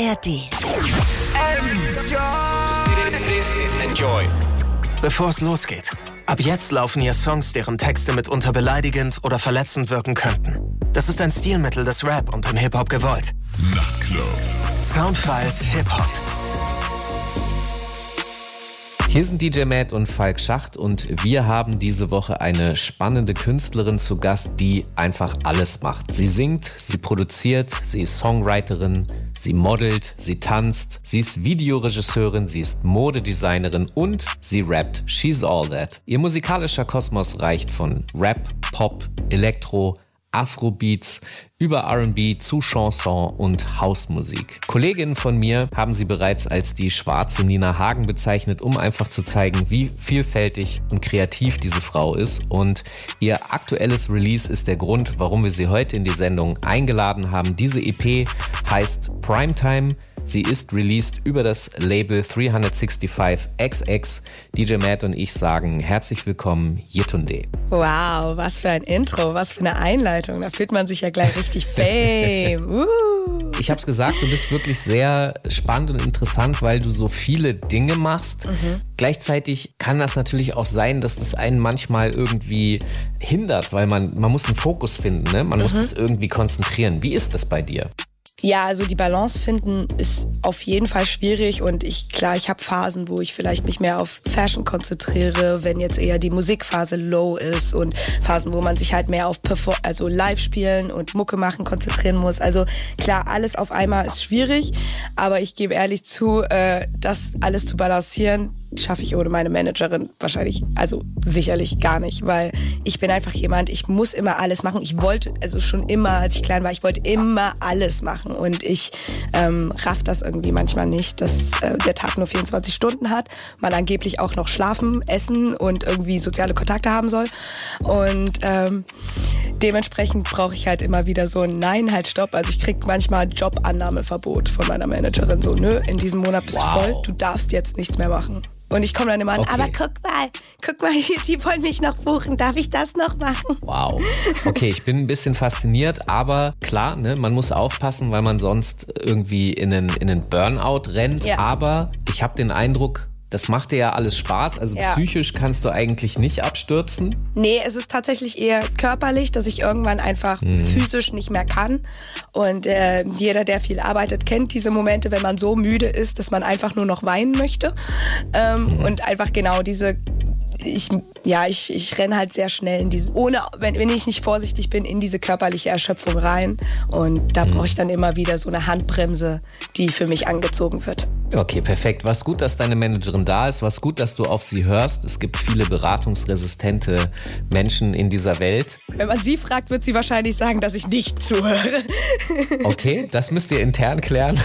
ARD. This is Enjoy. Bevor es losgeht. Ab jetzt laufen hier Songs, deren Texte mitunter beleidigend oder verletzend wirken könnten. Das ist ein Stilmittel des Rap und im Hip-Hop gewollt. Nachtclub. Soundfiles Hip-Hop. Hier sind DJ Matt und Falk Schacht und wir haben diese Woche eine spannende Künstlerin zu Gast, die einfach alles macht. Sie singt, sie produziert, sie ist Songwriterin, sie modelt, sie tanzt, sie ist Videoregisseurin, sie ist Modedesignerin und sie rappt. She's all that. Ihr musikalischer Kosmos reicht von Rap, Pop, Elektro, Afrobeats über RB zu Chanson und Hausmusik. Kolleginnen von mir haben sie bereits als die schwarze Nina Hagen bezeichnet, um einfach zu zeigen, wie vielfältig und kreativ diese Frau ist. Und ihr aktuelles Release ist der Grund, warum wir sie heute in die Sendung eingeladen haben. Diese EP heißt Primetime. Sie ist released über das Label 365XX. DJ Matt und ich sagen herzlich willkommen, Yetunde. Wow, was für ein Intro, was für eine Einleitung. Da fühlt man sich ja gleich richtig fame. Uh. Ich habe es gesagt, du bist wirklich sehr spannend und interessant, weil du so viele Dinge machst. Mhm. Gleichzeitig kann das natürlich auch sein, dass das einen manchmal irgendwie hindert, weil man, man muss einen Fokus finden, ne? man mhm. muss es irgendwie konzentrieren. Wie ist das bei dir? Ja, also die Balance finden ist auf jeden Fall schwierig und ich klar, ich habe Phasen, wo ich vielleicht mich mehr auf Fashion konzentriere, wenn jetzt eher die Musikphase low ist und Phasen, wo man sich halt mehr auf Perform also Live spielen und Mucke machen konzentrieren muss. Also klar, alles auf einmal ist schwierig, aber ich gebe ehrlich zu, äh, das alles zu balancieren, schaffe ich ohne meine Managerin wahrscheinlich, also sicherlich gar nicht, weil ich bin einfach jemand, ich muss immer alles machen. Ich wollte, also schon immer, als ich klein war, ich wollte immer alles machen und ich ähm, raff das irgendwie manchmal nicht, dass äh, der Tag nur 24 Stunden hat, man angeblich auch noch schlafen, essen und irgendwie soziale Kontakte haben soll und ähm, dementsprechend brauche ich halt immer wieder so ein Nein, halt stopp. Also ich krieg manchmal Jobannahmeverbot von meiner Managerin so, nö, in diesem Monat bist wow. du voll, du darfst jetzt nichts mehr machen. Und ich komme dann immer an, okay. aber guck mal, guck mal, die wollen mich noch buchen, darf ich das noch machen? Wow. Okay, ich bin ein bisschen fasziniert, aber klar, ne, man muss aufpassen, weil man sonst irgendwie in einen, in einen Burnout rennt. Ja. Aber ich habe den Eindruck, das macht dir ja alles Spaß. Also ja. psychisch kannst du eigentlich nicht abstürzen. Nee, es ist tatsächlich eher körperlich, dass ich irgendwann einfach mhm. physisch nicht mehr kann. Und äh, jeder, der viel arbeitet, kennt diese Momente, wenn man so müde ist, dass man einfach nur noch weinen möchte. Ähm, mhm. Und einfach genau diese ich, ja, ich, ich renne halt sehr schnell in diese, ohne, wenn, wenn ich nicht vorsichtig bin, in diese körperliche Erschöpfung rein. Und da brauche ich dann immer wieder so eine Handbremse, die für mich angezogen wird. Okay, perfekt. Was gut, dass deine Managerin da ist. Was gut, dass du auf sie hörst. Es gibt viele beratungsresistente Menschen in dieser Welt. Wenn man sie fragt, wird sie wahrscheinlich sagen, dass ich nicht zuhöre. Okay, das müsst ihr intern klären.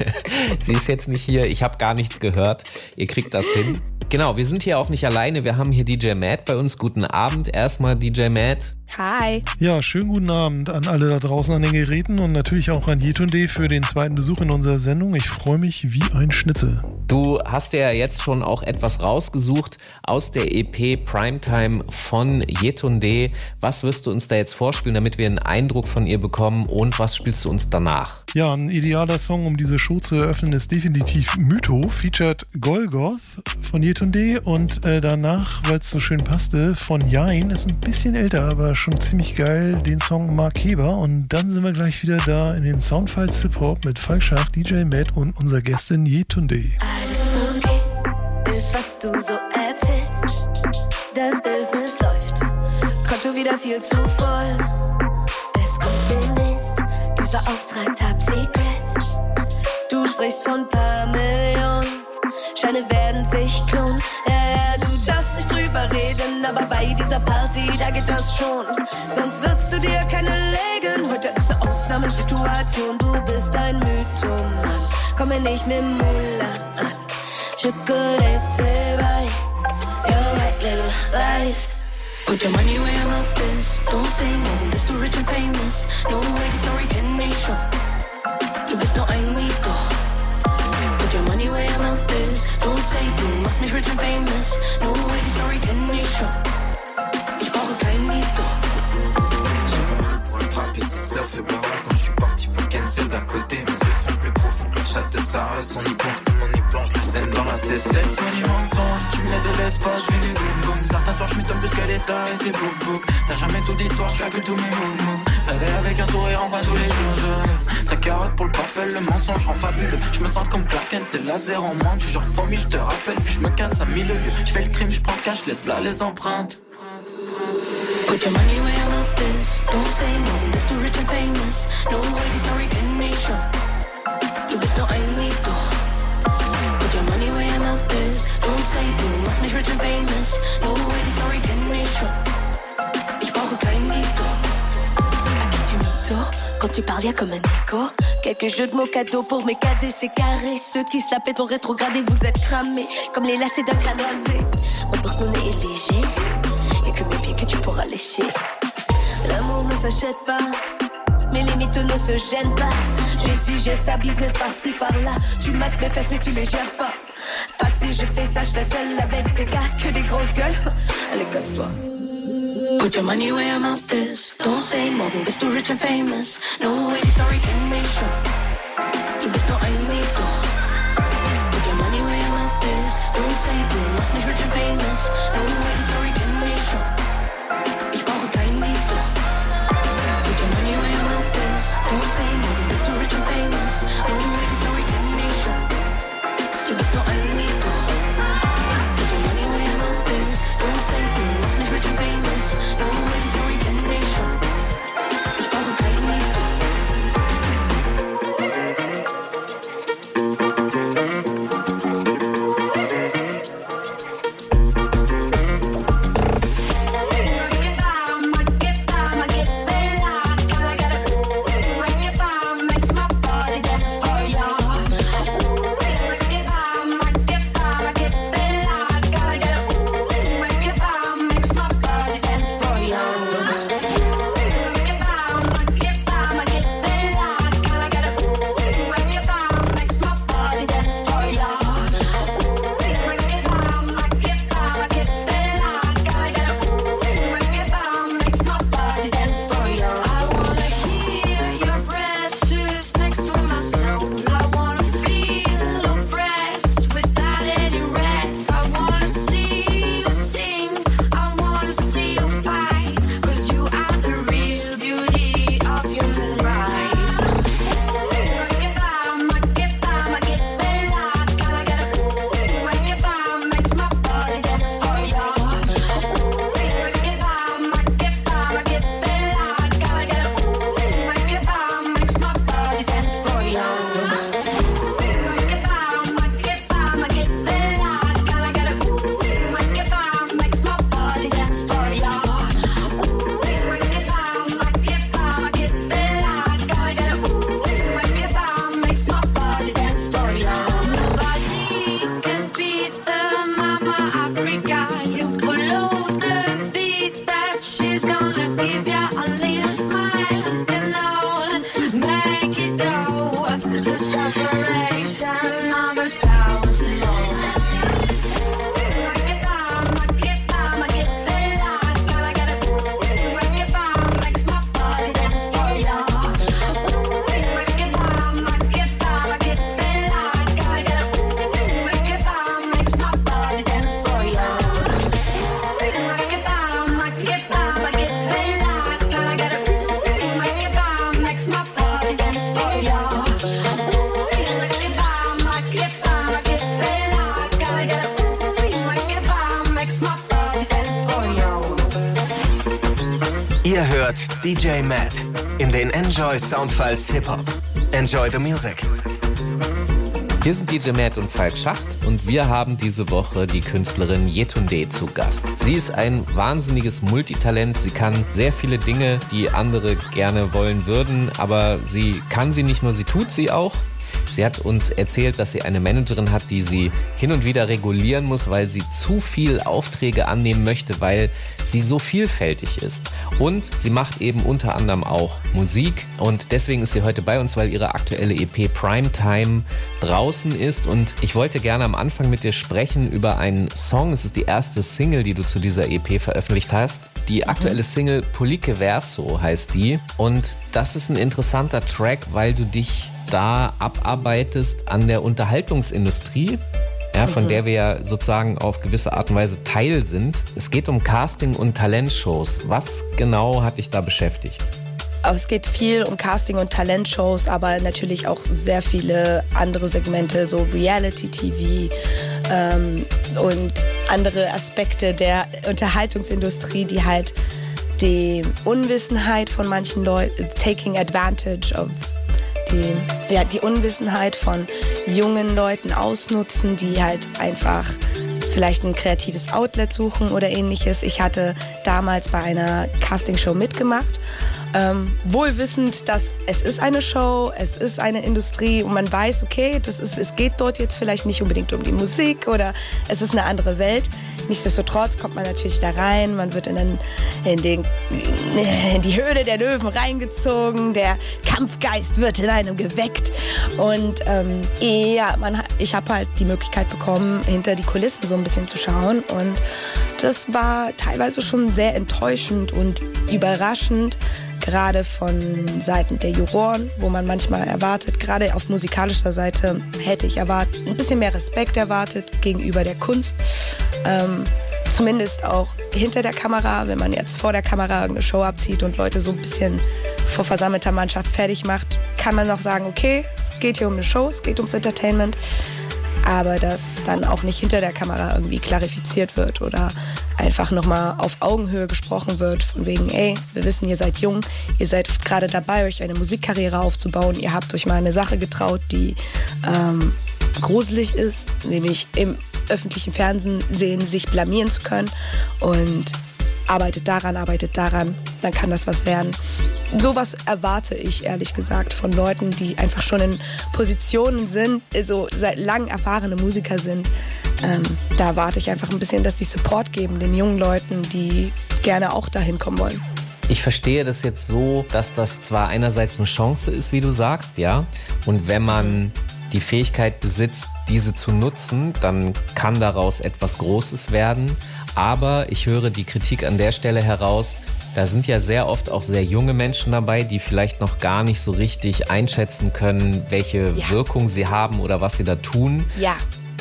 sie ist jetzt nicht hier. Ich habe gar nichts gehört. Ihr kriegt das hin. Genau, wir sind hier auch nicht alleine. Wir haben hier DJ Matt bei uns. Guten Abend. Erstmal DJ Matt. Hi. Ja, schönen guten Abend an alle da draußen an den Geräten und natürlich auch an Jetunde für den zweiten Besuch in unserer Sendung. Ich freue mich wie ein Schnitzel. Du hast ja jetzt schon auch etwas rausgesucht aus der EP Primetime von Jetunde. Was wirst du uns da jetzt vorspielen, damit wir einen Eindruck von ihr bekommen und was spielst du uns danach? Ja, ein idealer Song, um diese Show zu eröffnen, ist definitiv Mytho, featured Golgoth von Jetunde und äh, danach, weil es so schön passte, von Jain, ist ein bisschen älter, aber schon schon ziemlich geil, den Song Mark Heber. Und dann sind wir gleich wieder da in den Soundfiles Hip Hop mit Falk Schach, DJ Matt und unserer Gästin Yetunde. Alles okay, ist was du so erzählst. Das Business läuft, Konto wieder viel zu voll. Es kommt demnächst dieser Auftrag Top Secret. Du sprichst von paar Millionen, Scheine werden sich klonen. Darfst nicht drüber reden, aber bei dieser Party, da geht das schon. Sonst würdest du dir keine legen. Heute ist eine Ausnahmesituation, du bist ein Mythoman. Komme nicht mit Mulla an. Tes bails, your white little lies. Put your money where your mouth is. Don't say no, bist du rich and famous. No way, die Story kenn ich schon. Du bist nur ein Mito. Put your money where your mouth is. Don't say du machst mich rich and famous. No kenn ich schon. c'est surfer Quand je suis parti pour cancel d'un côté, mais ce sont plus profond que la On y plonge comme on y plonge, le zen dans la C7 Laisse-moi les mensonges, tu me les laisses pas, je fais des boum boum. Certains soirs je m'étonne plus qu'à l'état et c'est bouk bouk T'as jamais tout d'histoire, je calcule tous mes mouvements Rêver avec un sourire en coin tous les jours pour le papel, le mensonge rend fabuleux Je me sens comme Clark Kent, t'es laser en moins Du genre promis, je te rappelle, puis je me casse à mille lieues Je fais le crime, je prends cash, laisse là les empreintes Put your money where your mouth is. Don't say no, it's too rich and famous. No way die Story kenn ich schon. Du bist nur ein Mito. Put your money where your mouth is. Don't say du machst mich rich and famous. No way die Story kenn ich schon. Quand tu parles, y'a comme un écho. Quelques jeux de mots cadeaux pour mes cadets, c'est carré. Ceux qui se la pètent ont rétrogradé, vous êtes cramés. Comme les lacets d'un crâne rasé. Mon porte-monnaie est léger. Y'a que mes pieds que tu pourras lécher. L'amour ne s'achète pas. Mais les mythos ne se gênent pas. J'ai ci, j'ai ça, business par-ci, par-là. Tu mates mes fesses, mais tu les gères pas. Facile, je fais ça, je seule avec des gars que des grosses gueules. Allez, casse-toi. Put your money where your mouth is. Don't say more, it's too rich and famous. No way, the story can make sure. Du bist nur ein Mito. Put your money where your mouth is. Don't say du machst mich rich and famous. No way, Enjoy Soundfiles Hip Hop. Enjoy the music. Hier sind DJ Matt und Falk Schacht und wir haben diese Woche die Künstlerin Yetunde zu Gast. Sie ist ein wahnsinniges Multitalent. Sie kann sehr viele Dinge, die andere gerne wollen würden, aber sie kann sie nicht nur, sie tut sie auch. Sie hat uns erzählt, dass sie eine Managerin hat, die sie hin und wieder regulieren muss, weil sie zu viel Aufträge annehmen möchte, weil sie so vielfältig ist. Und sie macht eben unter anderem auch Musik und deswegen ist sie heute bei uns, weil ihre aktuelle EP Primetime draußen ist und ich wollte gerne am Anfang mit dir sprechen über einen Song. Es ist die erste Single, die du zu dieser EP veröffentlicht hast. Die aktuelle Single Polike Verso heißt die und das ist ein interessanter Track, weil du dich da abarbeitest an der Unterhaltungsindustrie, ja, von mhm. der wir ja sozusagen auf gewisse Art und Weise Teil sind. Es geht um Casting und Talentshows. Was genau hat dich da beschäftigt? Es geht viel um Casting und Talentshows, aber natürlich auch sehr viele andere Segmente, so Reality-TV ähm, und andere Aspekte der Unterhaltungsindustrie, die halt die Unwissenheit von manchen Leuten, taking advantage of die, ja, die Unwissenheit von jungen Leuten ausnutzen, die halt einfach vielleicht ein kreatives Outlet suchen oder ähnliches. Ich hatte damals bei einer Castingshow mitgemacht ähm, wohlwissend, dass es ist eine Show, es ist eine Industrie und man weiß, okay, das ist, es geht dort jetzt vielleicht nicht unbedingt um die Musik oder es ist eine andere Welt. Nichtsdestotrotz kommt man natürlich da rein, man wird in, den, in, den, in die Höhle der Löwen reingezogen, der Kampfgeist wird in einem geweckt und ähm, ja, man, ich habe halt die Möglichkeit bekommen, hinter die Kulissen so ein bisschen zu schauen und das war teilweise schon sehr enttäuschend und überraschend, gerade von Seiten der Juroren, wo man manchmal erwartet, gerade auf musikalischer Seite hätte ich erwartet, ein bisschen mehr Respekt erwartet gegenüber der Kunst. Ähm, zumindest auch hinter der Kamera, wenn man jetzt vor der Kamera irgendeine Show abzieht und Leute so ein bisschen vor versammelter Mannschaft fertig macht, kann man noch sagen, okay, es geht hier um eine Show, es geht ums Entertainment aber dass dann auch nicht hinter der Kamera irgendwie klarifiziert wird oder einfach nochmal auf Augenhöhe gesprochen wird, von wegen, ey, wir wissen, ihr seid jung, ihr seid gerade dabei, euch eine Musikkarriere aufzubauen, ihr habt euch mal eine Sache getraut, die ähm, gruselig ist, nämlich im öffentlichen Fernsehen sehen, sich blamieren zu können. Und arbeitet daran, arbeitet daran, dann kann das was werden. Sowas erwarte ich ehrlich gesagt von Leuten, die einfach schon in Positionen sind, also seit langem erfahrene Musiker sind. Ähm, da erwarte ich einfach ein bisschen, dass die Support geben den jungen Leuten, die gerne auch dahin kommen wollen. Ich verstehe das jetzt so, dass das zwar einerseits eine Chance ist, wie du sagst, ja, und wenn man die Fähigkeit besitzt, diese zu nutzen, dann kann daraus etwas Großes werden. Aber ich höre die Kritik an der Stelle heraus, da sind ja sehr oft auch sehr junge Menschen dabei, die vielleicht noch gar nicht so richtig einschätzen können, welche ja. Wirkung sie haben oder was sie da tun. Ja,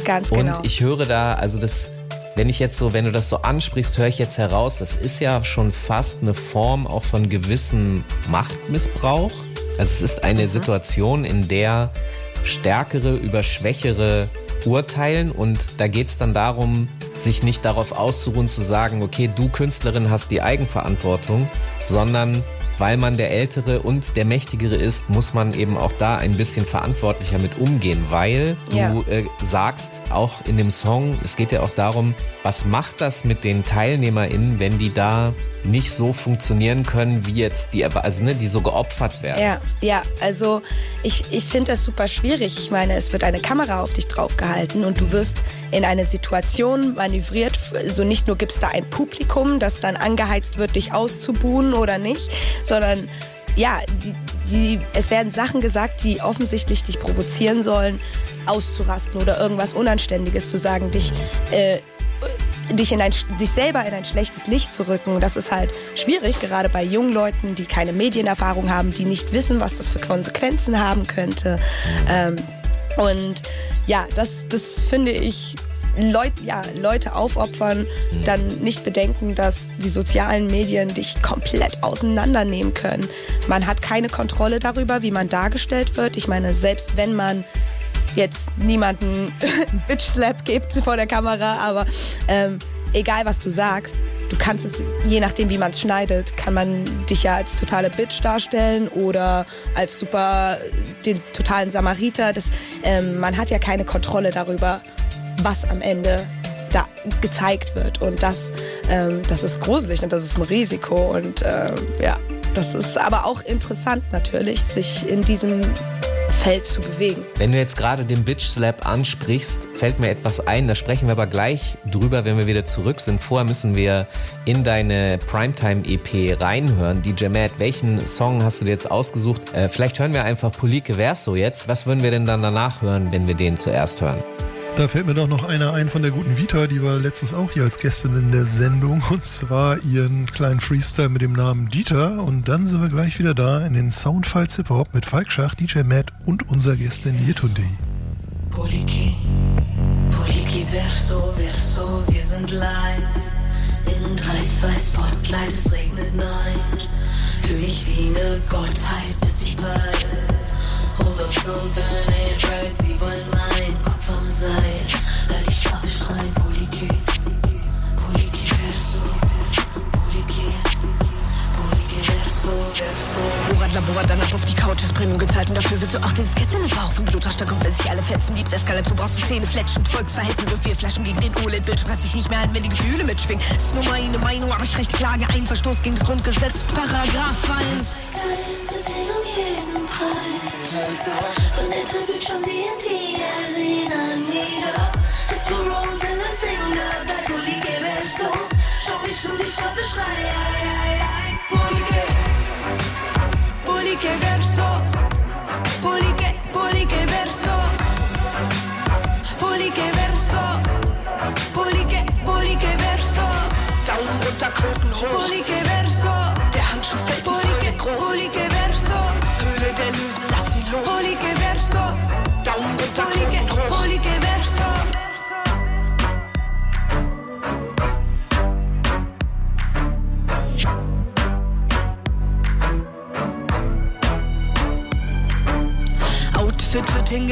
ganz genau. Und ich höre da, also das, wenn ich jetzt so, wenn du das so ansprichst, höre ich jetzt heraus, das ist ja schon fast eine Form auch von gewissem Machtmissbrauch. Also es ist eine mhm. Situation, in der Stärkere über Schwächere urteilen. Und da geht es dann darum, sich nicht darauf auszuruhen, zu sagen, okay, du Künstlerin hast die Eigenverantwortung, sondern weil man der Ältere und der Mächtigere ist, muss man eben auch da ein bisschen verantwortlicher mit umgehen, weil ja. du äh, sagst auch in dem Song, es geht ja auch darum, was macht das mit den TeilnehmerInnen, wenn die da nicht so funktionieren können, wie jetzt die, also ne, die so geopfert werden? Ja, ja, also ich, ich finde das super schwierig. Ich meine, es wird eine Kamera auf dich draufgehalten und du wirst in eine Situation manövriert. So also nicht nur gibt es da ein Publikum, das dann angeheizt wird, dich auszubuhen oder nicht, sondern ja, die, die, es werden Sachen gesagt, die offensichtlich dich provozieren sollen, auszurasten oder irgendwas Unanständiges zu sagen, dich, äh, dich, in ein, dich selber in ein schlechtes Licht zu rücken. Das ist halt schwierig, gerade bei jungen Leuten, die keine Medienerfahrung haben, die nicht wissen, was das für Konsequenzen haben könnte. Ähm, und ja, das, das finde ich Leut, ja, Leute aufopfern, dann nicht bedenken, dass die sozialen Medien dich komplett auseinandernehmen können. Man hat keine Kontrolle darüber, wie man dargestellt wird. Ich meine, selbst wenn man jetzt niemanden einen Bitch-Slap gibt vor der Kamera, aber ähm, egal was du sagst, du kannst es, je nachdem wie man es schneidet, kann man dich ja als totale Bitch darstellen oder als super den totalen Samariter. Das, ähm, man hat ja keine Kontrolle darüber, was am Ende da gezeigt wird. Und das, ähm, das ist gruselig und das ist ein Risiko. Und ähm, ja, das ist aber auch interessant natürlich, sich in diesem Feld zu bewegen. Wenn du jetzt gerade den Bitch Slap ansprichst, fällt mir etwas ein. Da sprechen wir aber gleich drüber, wenn wir wieder zurück sind. Vorher müssen wir in deine Primetime EP reinhören. DJ Matt, welchen Song hast du dir jetzt ausgesucht? Äh, vielleicht hören wir einfach Polike Verso jetzt. Was würden wir denn dann danach hören, wenn wir den zuerst hören? Da fällt mir doch noch einer ein von der guten Vita, die war letztens auch hier als Gästin in der Sendung und zwar ihren kleinen Freestyle mit dem Namen Dieter und dann sind wir gleich wieder da in den Soundfiles Hip Hop mit Falk Schach, DJ Matt und unser Gästin Yetunde. Poliki, Poliki, Verso, Verso, wir sind live. In 3, 2 Spotlight, es regnet nein. Fühl ich wie ne Gottheit, bis ich peile. Hold up something ain't right, sie wollen mein Zähne fletschen, Volksverhetzen, wirf vier Flaschen gegen den OLED-Bildschirm, kannst dich nicht mehr halten, wenn die Gefühle mitschwingen. Ist nur meine Meinung, aber ich rechte Klage. Ein, Verstoß gegen das Grundgesetz, Paragraph 1. Entertain um jeden Preis. Von der Tribüne schauen sie in die Arena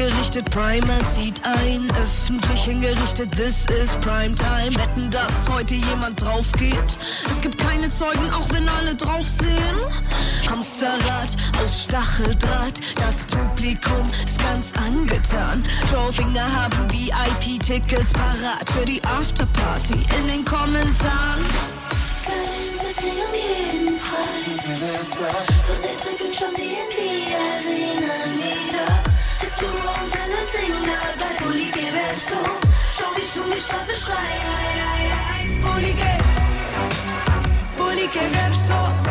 hingerichtet, Primer zieht ein, öffentlich hingerichtet, this is Primetime. Wetten, dass heute jemand drauf geht. Es gibt keine Zeugen, auch wenn alle drauf sehen. Hamsterrad aus Stacheldraht, das Publikum ist ganz angetan. Trollfinger haben VIP-Tickets parat für die Afterparty in den Kommentaren. um jeden Preis. Von der Tribüne schauen sie in die Arena Polike Verso.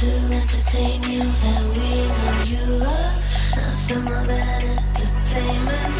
To entertain you, and we know you love nothing more than entertainment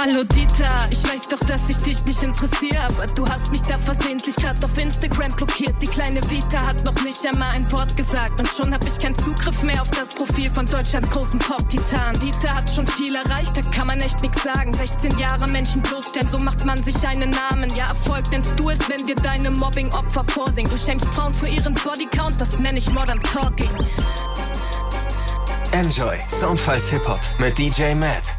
Hallo Dieter, ich weiß doch, dass ich dich nicht interessiere, aber du hast mich da versehentlich grad auf Instagram blockiert. Die kleine Vita hat noch nicht einmal ein Wort gesagt und schon hab ich keinen Zugriff mehr auf das Profil von Deutschlands großen Pop-Titan. Dieter hat schon viel erreicht, da kann man echt nix sagen. 16 Jahre Menschen bloßstellen, so macht man sich einen Namen. Ja, Erfolg nennst du es, wenn dir deine Mobbing-Opfer vorsingen. Du schämst Frauen für ihren Bodycount, das nenn ich Modern Talking. Enjoy Soundfiles Hip Hop mit DJ Matt.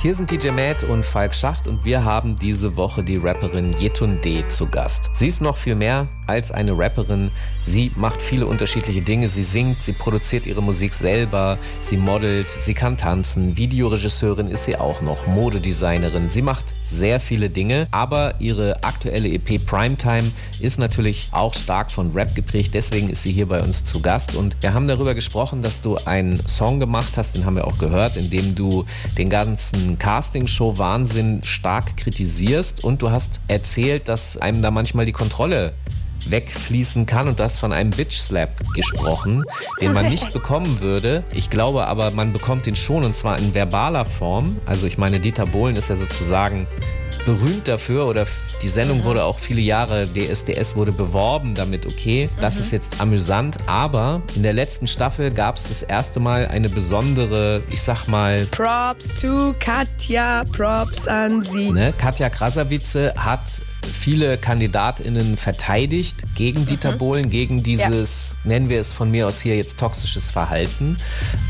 Hier sind DJ Matt und Falk Schacht und wir haben diese Woche die Rapperin Yetunde zu Gast. Sie ist noch viel mehr als eine Rapperin. Sie macht viele unterschiedliche Dinge. Sie singt, sie produziert ihre Musik selber, sie modelt, sie kann tanzen. Videoregisseurin ist sie auch noch, Modedesignerin. Sie macht sehr viele Dinge, aber ihre aktuelle EP Primetime ist natürlich auch stark von Rap geprägt. Deswegen ist sie hier bei uns zu Gast und wir haben darüber gesprochen, dass du einen Song gemacht hast, den haben wir auch gehört, in dem du den ganzen Castingshow-Wahnsinn stark kritisierst und du hast erzählt, dass einem da manchmal die Kontrolle wegfließen kann. Und du hast von einem Bitch Slap gesprochen, den man nicht bekommen würde. Ich glaube aber, man bekommt ihn schon und zwar in verbaler Form. Also ich meine, Dieter Bohlen ist ja sozusagen berühmt dafür oder die Sendung wurde auch viele Jahre, DSDS wurde beworben damit, okay, das Mhm. ist jetzt amüsant, aber in der letzten Staffel gab es das erste Mal eine besondere, ich sag mal, Props to Katja, Props an sie. Ne? Katja Krasavice hat viele KandidatInnen verteidigt gegen Dieter Bohlen, gegen dieses, nennen wir es von mir aus hier jetzt toxisches Verhalten.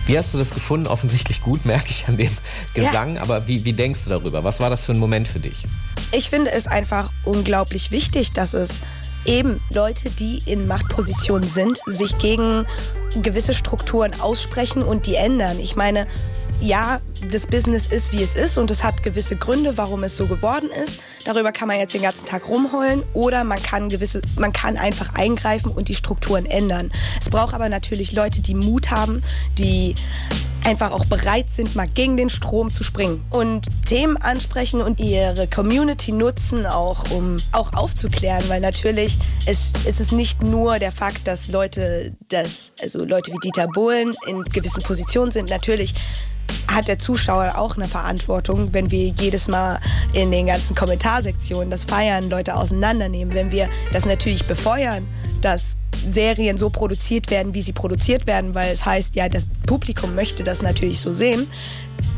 Wie hast du das gefunden? Offensichtlich gut, merke ich an dem Gesang. Aber wie, wie denkst du darüber? Was war das für ein Moment für dich? Ich finde es einfach unglaublich wichtig, dass es eben Leute, die in Machtpositionen sind, sich gegen gewisse Strukturen aussprechen und die ändern. Ich meine, ja, das Business ist, wie es ist und es hat gewisse Gründe, warum es so geworden ist. Darüber kann man jetzt den ganzen Tag rumheulen oder man kann gewisse, man kann einfach eingreifen und die Strukturen ändern. Es braucht aber natürlich Leute, die Mut haben, die einfach auch bereit sind, mal gegen den Strom zu springen und Themen ansprechen und ihre Community nutzen, auch um auch aufzuklären, weil natürlich es, es ist nicht nur der Fakt, dass Leute, dass, also Leute wie Dieter Bohlen in gewissen Positionen sind. Natürlich hat der Zuschauer auch eine Verantwortung, wenn wir jedes Mal in den ganzen Kommentarsektionen das feiern, Leute auseinandernehmen, wenn wir das natürlich befeuern, dass Serien so produziert werden, wie sie produziert werden, weil es heißt, ja, das Publikum möchte das natürlich so sehen,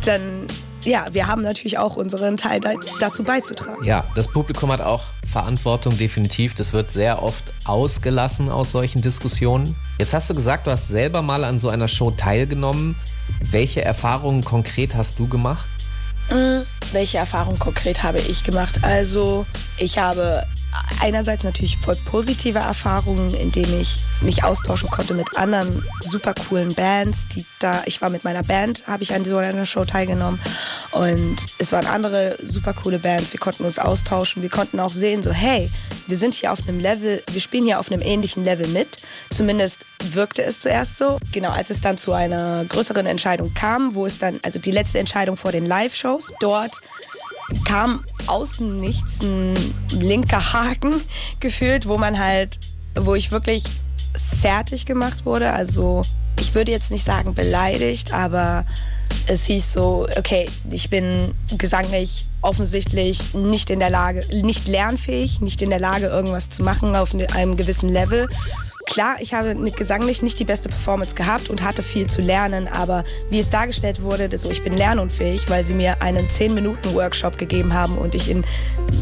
dann ja, wir haben natürlich auch unseren Teil da- dazu beizutragen. Ja, das Publikum hat auch Verantwortung, definitiv. Das wird sehr oft ausgelassen aus solchen Diskussionen. Jetzt hast du gesagt, du hast selber mal an so einer Show teilgenommen. Welche Erfahrungen konkret hast du gemacht? Mm, Welche Erfahrung konkret habe ich gemacht? Also, ich habe einerseits natürlich voll positive Erfahrungen, indem ich mich austauschen konnte mit anderen super coolen Bands, die da, ich war mit meiner Band, habe ich an so einer Show teilgenommen und es waren andere super coole Bands, wir konnten uns austauschen, wir konnten auch sehen, so hey, wir sind hier auf einem Level, wir spielen hier auf einem ähnlichen Level mit, zumindest wirkte es zuerst so. Genau, als es dann zu einer größeren Entscheidung kam, wo es dann, also die letzte Entscheidung vor den Live-Shows, dort kam außen nichts ein linker Haken gefühlt, wo man halt, wo ich wirklich fertig gemacht wurde. Also ich würde jetzt nicht sagen beleidigt, aber es hieß so, okay, ich bin gesanglich offensichtlich nicht in der Lage, nicht lernfähig, nicht in der Lage, irgendwas zu machen auf ne- einem gewissen Level. Klar, ich habe mit gesanglich nicht die beste Performance gehabt und hatte viel zu lernen, aber wie es dargestellt wurde, so, ich bin lernunfähig, weil sie mir einen 10-Minuten-Workshop gegeben haben und ich in,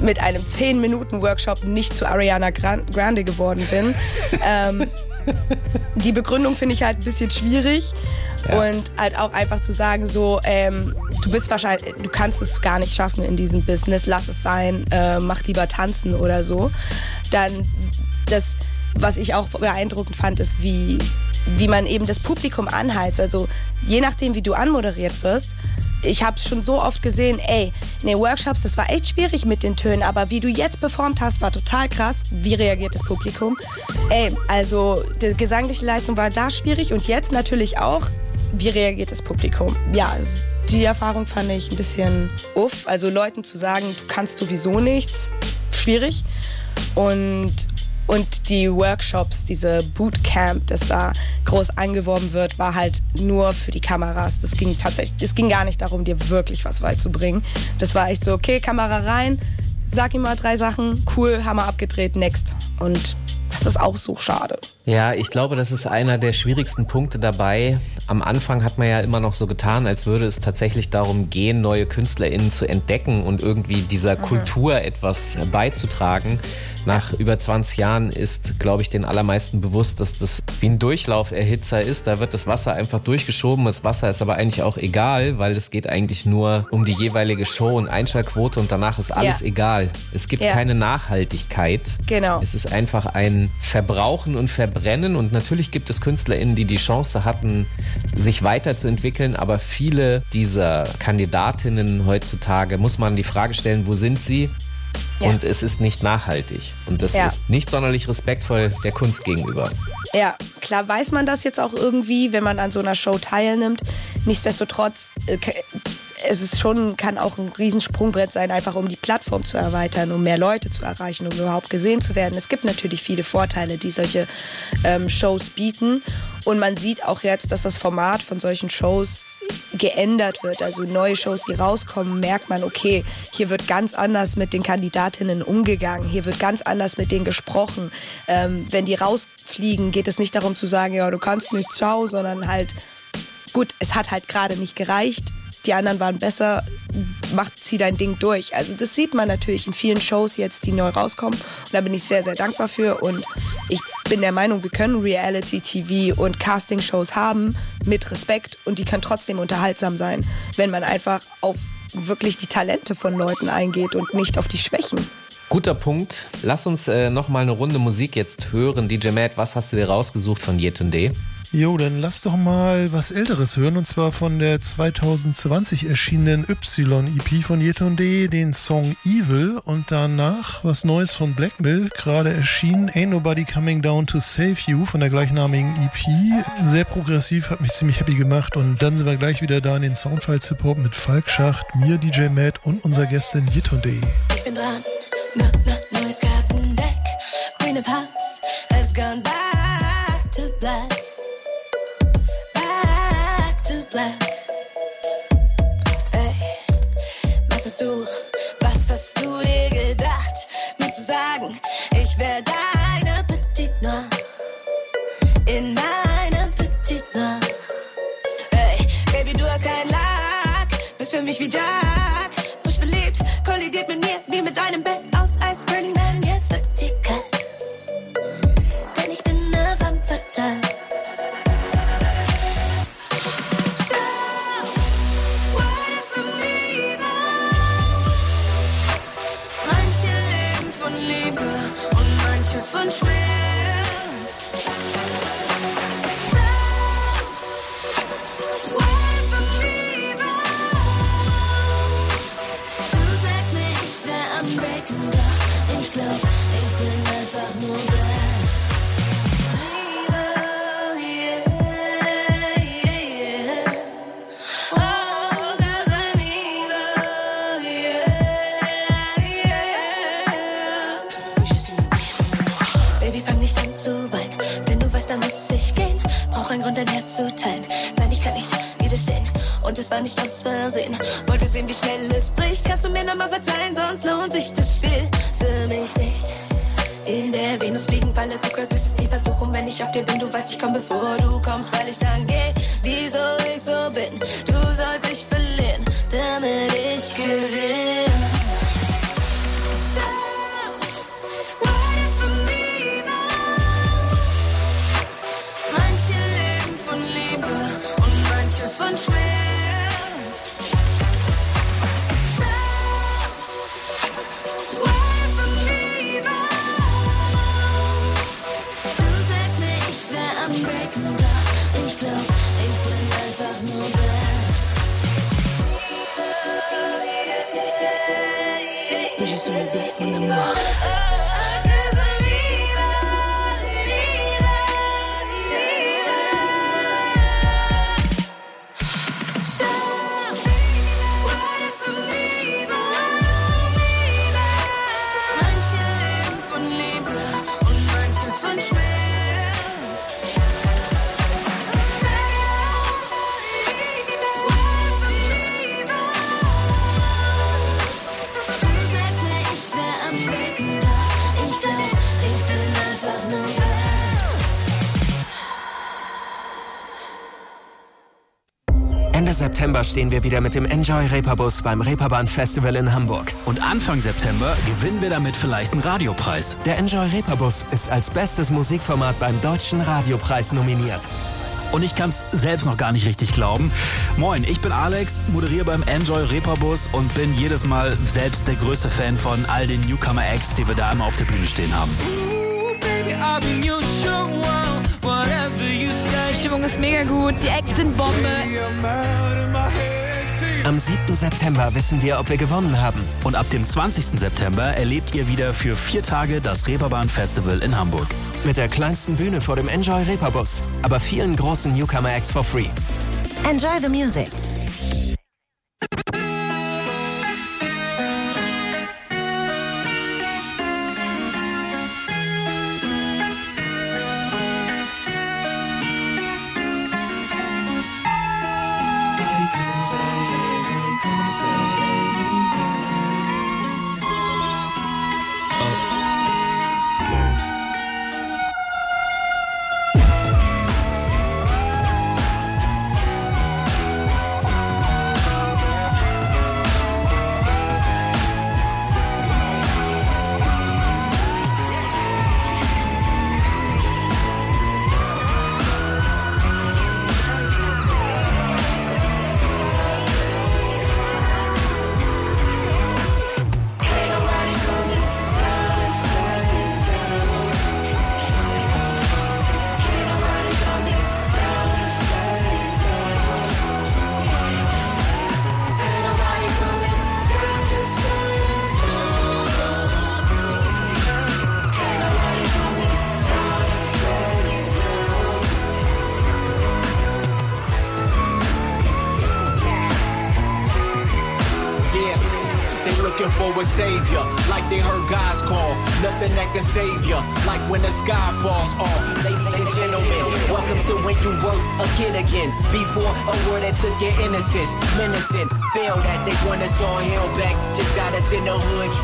mit einem 10-Minuten-Workshop nicht zu Ariana Gran- Grande geworden bin. ähm, die Begründung finde ich halt ein bisschen schwierig. Und halt auch einfach zu sagen, so, ähm, du bist wahrscheinlich, du kannst es gar nicht schaffen in diesem Business, lass es sein, äh, mach lieber tanzen oder so. Dann das, was ich auch beeindruckend fand, ist, wie, wie man eben das Publikum anheizt. Also je nachdem, wie du anmoderiert wirst, ich habe schon so oft gesehen, ey, in den Workshops, das war echt schwierig mit den Tönen, aber wie du jetzt performt hast, war total krass. Wie reagiert das Publikum? Ey, also die gesangliche Leistung war da schwierig und jetzt natürlich auch. Wie reagiert das Publikum? Ja, es- die Erfahrung fand ich ein bisschen uff. Also Leuten zu sagen, du kannst sowieso nichts, schwierig. Und und die Workshops, diese Bootcamp, das da groß angeworben wird, war halt nur für die Kameras. Das ging tatsächlich, es ging gar nicht darum, dir wirklich was beizubringen. Das war echt so, okay, Kamera rein, sag ihm mal drei Sachen, cool, Hammer abgedreht, next. Und das ist auch so schade. Ja, ich glaube, das ist einer der schwierigsten Punkte dabei. Am Anfang hat man ja immer noch so getan, als würde es tatsächlich darum gehen, neue KünstlerInnen zu entdecken und irgendwie dieser Kultur etwas beizutragen. Nach über 20 Jahren ist, glaube ich, den allermeisten bewusst, dass das wie ein Durchlauferhitzer ist. Da wird das Wasser einfach durchgeschoben. Das Wasser ist aber eigentlich auch egal, weil es geht eigentlich nur um die jeweilige Show und Einschaltquote und danach ist alles Ja. egal. Es gibt Ja. keine Nachhaltigkeit. Genau. Es ist einfach ein Verbrauchen und Verbrennen und natürlich gibt es KünstlerInnen, die die Chance hatten, sich weiterzuentwickeln, aber viele dieser Kandidatinnen heutzutage muss man die Frage stellen, wo sind sie? Ja. Und es ist nicht nachhaltig. Und das Ja. ist nicht sonderlich respektvoll der Kunst gegenüber. Ja, klar weiß man das jetzt auch irgendwie, wenn man an so einer Show teilnimmt. Nichtsdestotrotz, äh, es ist schon, kann auch ein Riesensprungbrett sein, einfach um die Plattform zu erweitern, um mehr Leute zu erreichen, um überhaupt gesehen zu werden. Es gibt natürlich viele Vorteile, die solche ähm, Shows bieten. Und man sieht auch jetzt, dass das Format von solchen Shows geändert wird. Also neue Shows, die rauskommen, merkt man, okay, hier wird ganz anders mit den Kandidatinnen umgegangen, hier wird ganz anders mit denen gesprochen. Ähm, wenn die rausfliegen, geht es nicht darum zu sagen, ja, du kannst nicht, ciao, sondern halt, gut, es hat halt gerade nicht gereicht. Die anderen waren besser, mach, zieh dein Ding durch. Also das sieht man natürlich in vielen Shows jetzt, die neu rauskommen. Und da bin ich sehr, sehr dankbar für. Und ich bin der Meinung, wir können Reality-TV und Casting-Shows haben mit Respekt und die können trotzdem unterhaltsam sein, wenn man einfach auf wirklich die Talente von Leuten eingeht und nicht auf die Schwächen. Guter Punkt. Lass uns äh, noch mal eine Runde Musik jetzt hören. DJ Matt, was hast du dir rausgesucht von Yetunde? Jo, dann lass doch mal was Älteres hören und zwar von der 2020 erschienenen Y-EP von Yetonde, den Song Evil und danach was Neues von Black Mill, gerade erschienen, Ain't Nobody Coming Down to Save You von der gleichnamigen EP. Sehr progressiv, hat mich ziemlich happy gemacht und dann sind wir gleich wieder da in den Soundfiles Hip Hop mit Falk Schacht, mir DJ Matt und unserer Gästin Yetonde. Ich bin dran, ne, ne, neues Kartendeck, Queen of Hearts has gone back to black. Für mich wie Jack, frisch verliebt, kollidiert mit mir wie mit einem Bett aus Eis, Burning Man, jetzt wird dir mir nochmal verzeihen, sonst lohnt sich das Spiel für mich nicht. In der Venus fliegen, Falle, Zucker, süß ist die Versuchung. Wenn ich auf dir bin, du weißt, ich komm bevor du kommst, weil Je suis le bête, mon amour. Stehen wir wieder mit dem Enjoy Reeperbus beim Reeperbahn Festival in Hamburg. Und Anfang September gewinnen wir damit vielleicht einen Radiopreis. Der Enjoy Reeperbus ist als bestes Musikformat beim Deutschen Radiopreis nominiert. Und ich kann's selbst noch gar nicht richtig glauben. Moin, ich bin Alex, moderiere beim Enjoy Reeperbus und bin jedes Mal selbst der größte Fan von all den Newcomer-Acts, die wir da immer auf der Bühne stehen haben. Die Stimmung ist mega gut, die Acts sind Bombe. Am 7. September wissen wir, ob wir gewonnen haben. Und ab dem 20. September erlebt ihr wieder für vier Tage das Reeperbahn Festival in Hamburg. Mit der kleinsten Bühne vor dem Enjoy Reeperbus, aber vielen großen Newcomer Acts for free. Enjoy the music.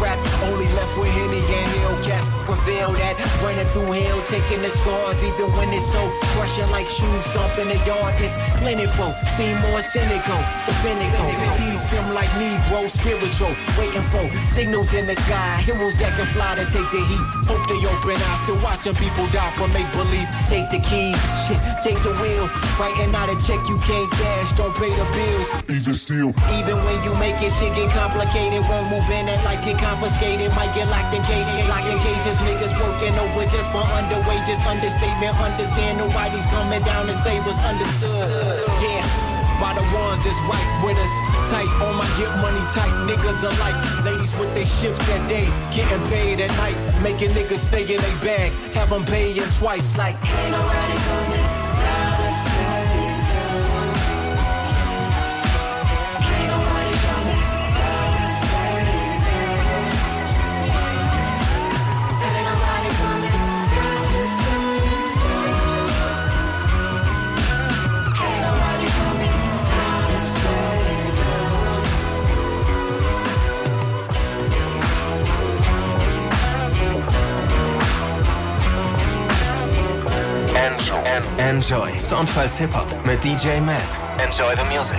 rap Reveal that. Running through hell, taking the scars. Even when it's so crushing like shoes stomping the yard. It's plentiful. Seem more cynical. The pinnacle. He's him like Negro, spiritual. Waiting for signals in the sky. Heroes that can fly to take the heat. Hope they open eyes to watching people die for make believe. Take the keys, shit, take the wheel. Writing out a check you can't cash, don't pay the bills. Even still. Even when you make it, shit get complicated. Won't move in and life get confiscated. Might get locked in cages. Locked in cages, niggas working over just for under wages. Understatement, understand nobody's coming down to save us. Understood. Yeah by the ones that's right with us. Tight on my get money tight niggas alike. Ladies with their shifts that day, getting paid at night, making niggas stay in their bag, have them paying twice. Like ain't nobody coming Enjoy. Soundfiles Hip-Hop mit DJ Matt. Enjoy the music.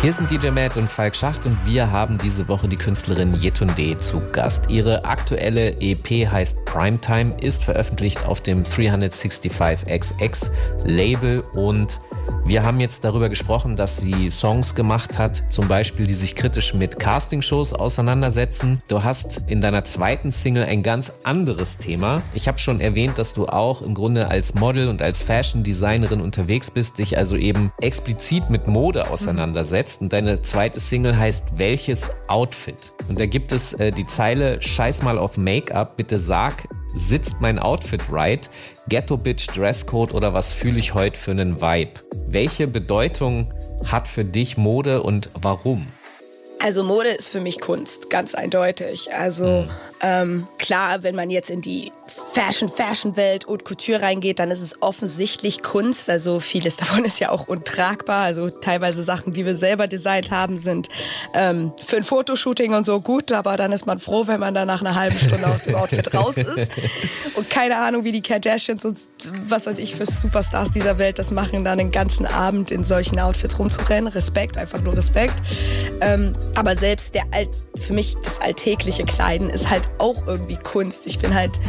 Hier sind DJ Matt und Falk Schacht und wir haben diese Woche die Künstlerin Yetunde zu Gast. Ihre aktuelle EP heißt Primetime, ist veröffentlicht auf dem 365XX Label und wir haben jetzt darüber gesprochen, dass sie Songs gemacht hat, zum Beispiel, die sich kritisch mit Castingshows auseinandersetzen. Du hast in deiner zweiten Single ein ganz anderes Thema. Ich habe schon erwähnt, dass du auch im Grunde als Model und als Fashion Designerin unterwegs bist, dich also eben explizit mit Mode auseinandersetzt. Und deine zweite Single heißt Welches Outfit? Und da gibt es äh, die Zeile Scheiß mal auf Make-up, bitte sag, sitzt mein Outfit right? Ghetto Bitch Dresscode oder was fühle ich heute für einen Vibe? Welche Bedeutung hat für dich Mode und warum? Also Mode ist für mich Kunst, ganz eindeutig. Also ähm, klar, wenn man jetzt in die Fashion, Fashion-Welt, Haute Couture reingeht, dann ist es offensichtlich Kunst. Also vieles davon ist ja auch untragbar. Also teilweise Sachen, die wir selber designt haben, sind ähm, für ein Fotoshooting und so gut, aber dann ist man froh, wenn man dann nach einer halben Stunde aus dem Outfit raus ist. Und keine Ahnung, wie die Kardashians und was weiß ich für Superstars dieser Welt das machen, dann den ganzen Abend in solchen Outfits rumzurennen. Respekt, einfach nur Respekt. Ähm, aber selbst der Alt, für mich das alltägliche Kleiden ist halt auch irgendwie Kunst. Ich bin halt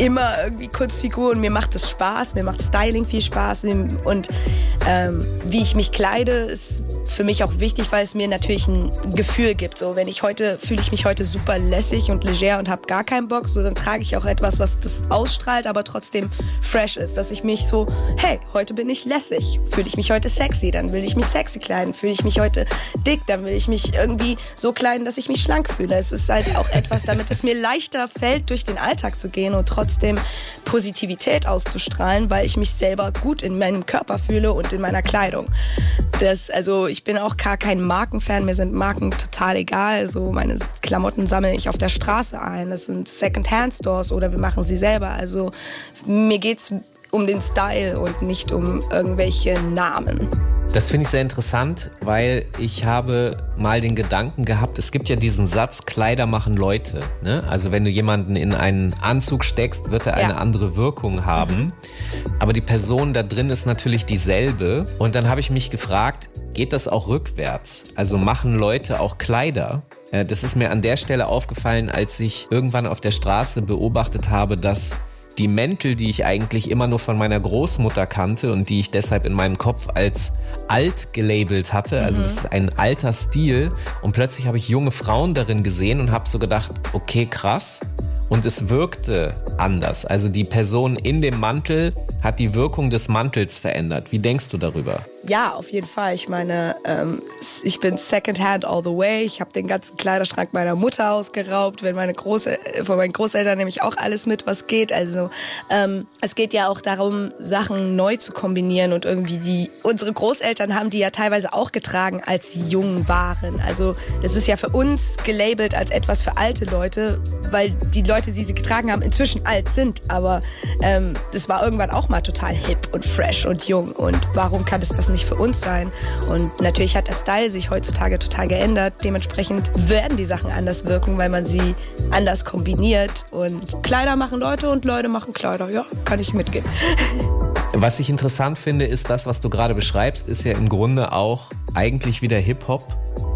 immer irgendwie Kunstfigur und mir macht es Spaß, mir macht Styling viel Spaß und ähm, wie ich mich kleide ist für mich auch wichtig, weil es mir natürlich ein Gefühl gibt. So, wenn ich heute fühle ich mich heute super lässig und leger und habe gar keinen Bock, so dann trage ich auch etwas, was das ausstrahlt, aber trotzdem fresh ist, dass ich mich so, hey, heute bin ich lässig, fühle ich mich heute sexy, dann will ich mich sexy kleiden, fühle ich mich heute dick, dann will ich mich irgendwie so kleiden, dass ich mich schlank fühle. Es ist halt auch etwas, damit es mir leichter fällt, durch den Alltag zu gehen und trotzdem Positivität auszustrahlen, weil ich mich selber gut in meinem Körper fühle und in meiner Kleidung. Das, also ich bin auch gar kein Markenfan, mir sind Marken total egal. So meine Klamotten sammle ich auf der Straße ein. Das sind Second-Hand-Stores oder wir machen sie selber. Also mir geht's um den Style und nicht um irgendwelche Namen. Das finde ich sehr interessant, weil ich habe mal den Gedanken gehabt, es gibt ja diesen Satz, Kleider machen Leute. Ne? Also wenn du jemanden in einen Anzug steckst, wird er eine andere Wirkung haben. Aber die Person da drin ist natürlich dieselbe. Und dann habe ich mich gefragt, geht das auch rückwärts? Also machen Leute auch Kleider? Das ist mir an der Stelle aufgefallen, als ich irgendwann auf der Straße beobachtet habe, dass die Mäntel, die ich eigentlich immer nur von meiner Großmutter kannte und die ich deshalb in meinem Kopf als alt gelabelt hatte, also das ist ein alter Stil und plötzlich habe ich junge Frauen darin gesehen und habe so gedacht, okay, krass. Und es wirkte anders. Also die Person in dem Mantel hat die Wirkung des Mantels verändert. Wie denkst du darüber? ja, auf jeden Fall. Ich meine, ähm, ich bin Secondhand all the way. Ich habe den ganzen Kleiderschrank meiner Mutter ausgeraubt, wenn meine Große, von meinen Großeltern nehme ich auch alles mit, was geht. Also ähm, es geht ja auch darum, Sachen neu zu kombinieren und irgendwie die unsere Großeltern haben die ja teilweise auch getragen, als sie jung waren. Also das ist ja für uns gelabelt als etwas für alte Leute, weil die Leute, die sie getragen haben, inzwischen alt sind. Aber ähm, das war irgendwann auch mal total hip und fresh und jung. Und warum kann es das nicht für uns sein? Und natürlich hat der Style sich heutzutage total geändert. Dementsprechend werden die Sachen anders wirken, weil man sie anders kombiniert. Und Kleider machen Leute und Leute machen Kleider. Ja, kann ich mitgehen. Was ich interessant finde, ist das, was du gerade beschreibst, ist ja im Grunde auch eigentlich wieder Hip-Hop,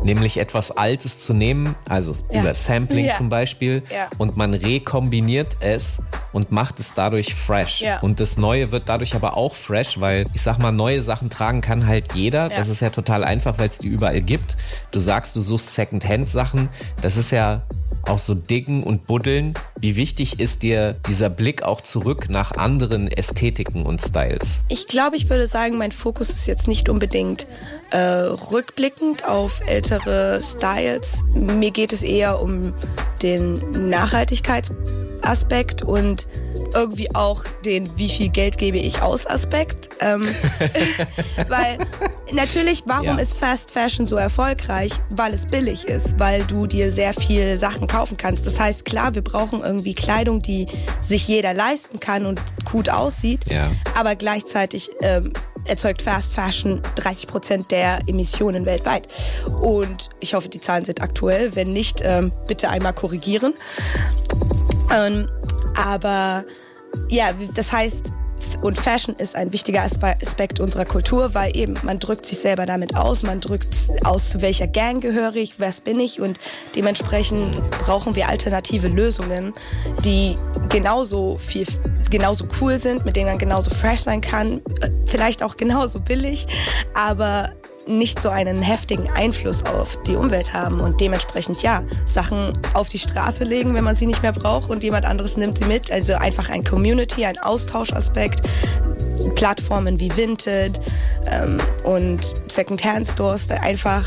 nämlich etwas Altes zu nehmen, also Ja. über Sampling Ja. zum Beispiel, Ja. und man rekombiniert es und macht es dadurch fresh. Und das Neue wird dadurch aber auch fresh, weil ich sag mal, neue Sachen tragen kann halt jeder. Das ist ja total einfach, weil es die überall gibt. Du sagst, du suchst Secondhand-Sachen. Das ist ja auch so Diggen und Buddeln. Wie wichtig ist dir dieser Blick auch zurück nach anderen Ästhetiken und Styles? Ich glaube, ich würde sagen, mein Fokus ist jetzt nicht unbedingt äh, rückblickend auf ältere Styles. Mir geht es eher um den Nachhaltigkeitsaspekt und irgendwie auch den wie viel Geld gebe ich aus Aspekt. Ähm, weil natürlich, warum Ja. ist Fast Fashion so erfolgreich? Weil es billig ist, weil du dir sehr viel Sachen kaufen kannst. Das heißt, klar, wir brauchen irgendwie Kleidung, die sich jeder leisten kann und gut aussieht. Ja. Aber gleichzeitig ähm, erzeugt Fast Fashion 30 Prozent der Emissionen weltweit. Und ich hoffe, die Zahlen sind aktuell. Wenn nicht, ähm, bitte einmal korrigieren. Ähm, aber ja, das heißt, und Fashion ist ein wichtiger Aspe- Aspekt unserer Kultur, weil eben man drückt sich selber damit aus, man drückt aus, zu welcher Gang gehöre ich, was bin ich und dementsprechend brauchen wir alternative Lösungen, die genauso viel, genauso cool sind, mit denen man genauso fresh sein kann, äh, vielleicht auch genauso billig, aber nicht so einen heftigen Einfluss auf die Umwelt haben und dementsprechend ja Sachen auf die Straße legen, wenn man sie nicht mehr braucht und jemand anderes nimmt sie mit. Also einfach ein Community, ein Austauschaspekt. Plattformen wie Vinted ähm, und Second-Hand-Stores, da einfach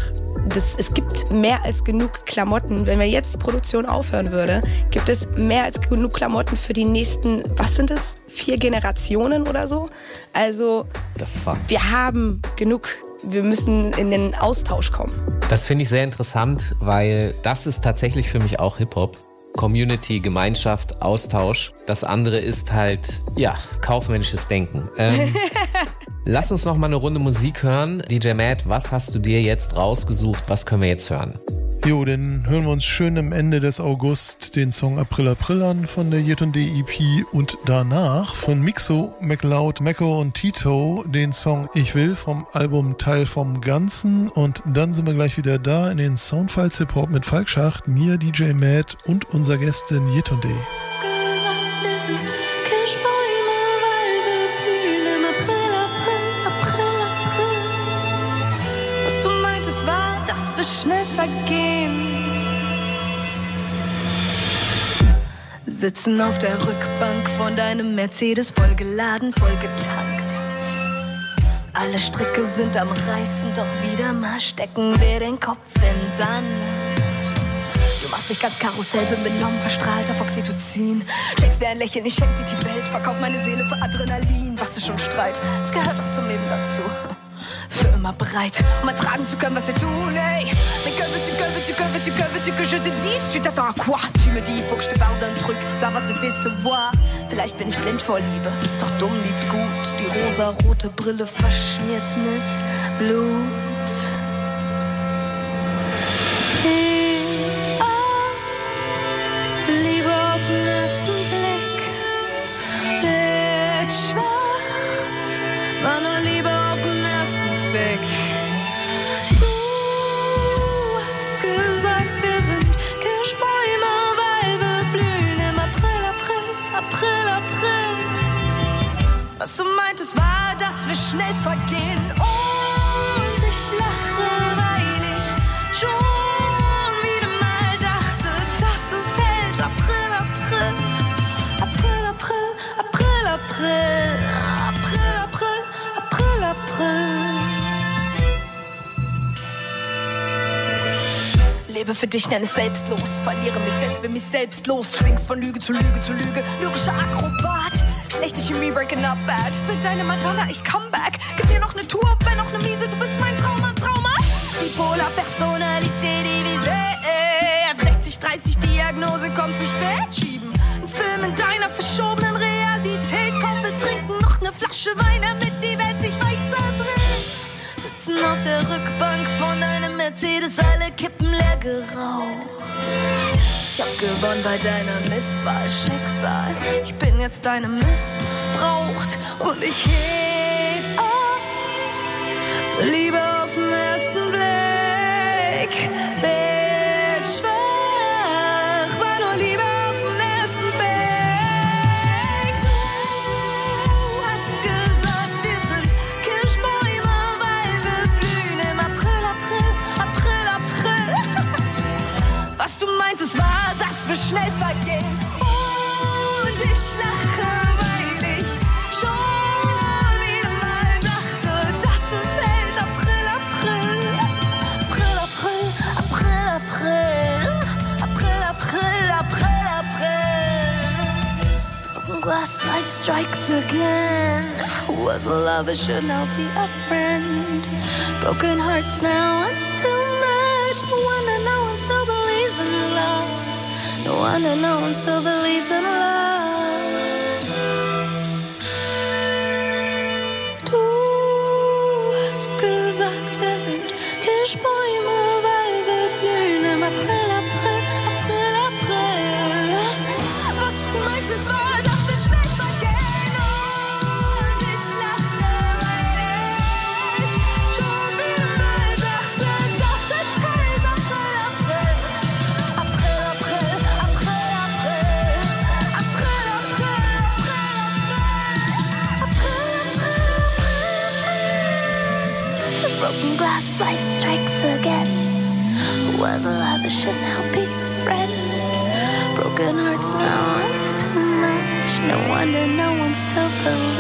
das, es gibt mehr als genug Klamotten. Wenn wir jetzt die Produktion aufhören würde, gibt es mehr als genug Klamotten für die nächsten, was sind es, vier Generationen oder so. Also The fuck? wir haben genug. Wir müssen in den Austausch kommen. Das finde ich sehr interessant, weil das ist tatsächlich für mich auch Hip-Hop. Community, Gemeinschaft, Austausch. Das andere ist halt, ja, kaufmännisches Denken. Ähm, lass uns noch mal eine Runde Musik hören. DJ Matt, was hast du dir jetzt rausgesucht? Was können wir jetzt hören? Jo, dann hören wir uns schön am Ende des August den Song April April an von der Yetunde EP und danach von Mixo, MacLeod, Mecco und Tito den Song Ich will vom Album Teil vom Ganzen. Und dann sind wir gleich wieder da in den Soundfiles Hop mit Falk Schacht, mir DJ Matt und unserer Gästin Yetunde. gesagt, wir Sitzen auf der Rückbank von deinem Mercedes, vollgeladen, vollgetankt. Alle Stricke sind am Reißen, doch wieder mal stecken wir den Kopf in Sand. Du machst mich ganz Karussell, bin benommen, verstrahlt auf Oxytocin. Schenkst mir ein Lächeln, ich schenk dir die Welt, verkauf meine Seele für Adrenalin. Was ist schon Streit? Es gehört doch zum Leben dazu. Für immer bereit, um ertragen zu können, was wir tun, ey. Mais que veux-tu, que veux-tu, que veux-tu, que veux-tu que je te dise? Tu t'attends à quoi? Tu me dis, faut que je te parle d'un truc, ça va te décevoir. Vielleicht bin ich blind vor Liebe, doch dumm liebt gut. Die rosa-rote Brille verschmiert mit Blut. schnell vergehen und ich lache, weil ich schon wieder mal dachte, dass es hält. April, April, April, April, April, April, April, April, April, April. Lebe für dich, nenne es selbstlos, verliere mich selbst, bin mich selbstlos, schwingst von Lüge zu Lüge zu Lüge, lyrischer Akrobat. Schlecht dich im Breaking Up Bad. Mit deiner Madonna, ich come back. Gib mir noch ne Tour, wenn noch ne Miese. Du bist mein Trauma, Trauma. Bipolar Personalität divisé. F60, 30 Diagnose kommt zu spät. Schieben. Ein Film in deiner verschobenen Realität. Komm, wir trinken noch ne Flasche Wein, damit die Welt sich weiter dreht. Sitzen auf der Rückbank von einem Mercedes, alle Kippen leer geraucht. Ich hab gewonnen bei deiner Misswahl, Schicksal. Ich bin jetzt deine Missbraucht und ich heb ab. Für Liebe auf den ersten Blick. Schnell vergehen. Und ich lache, weil schon wieder mal dachte, dass es. April, April, April, April, April, April, April, April, April. Broken glass, life strikes again. Was love, it should now be a friend. Broken hearts now, it's too much. No wonder no one still. Wonder no one still believes in love. Should now be a friend. Broken hearts now, it's too much. No wonder no one still believes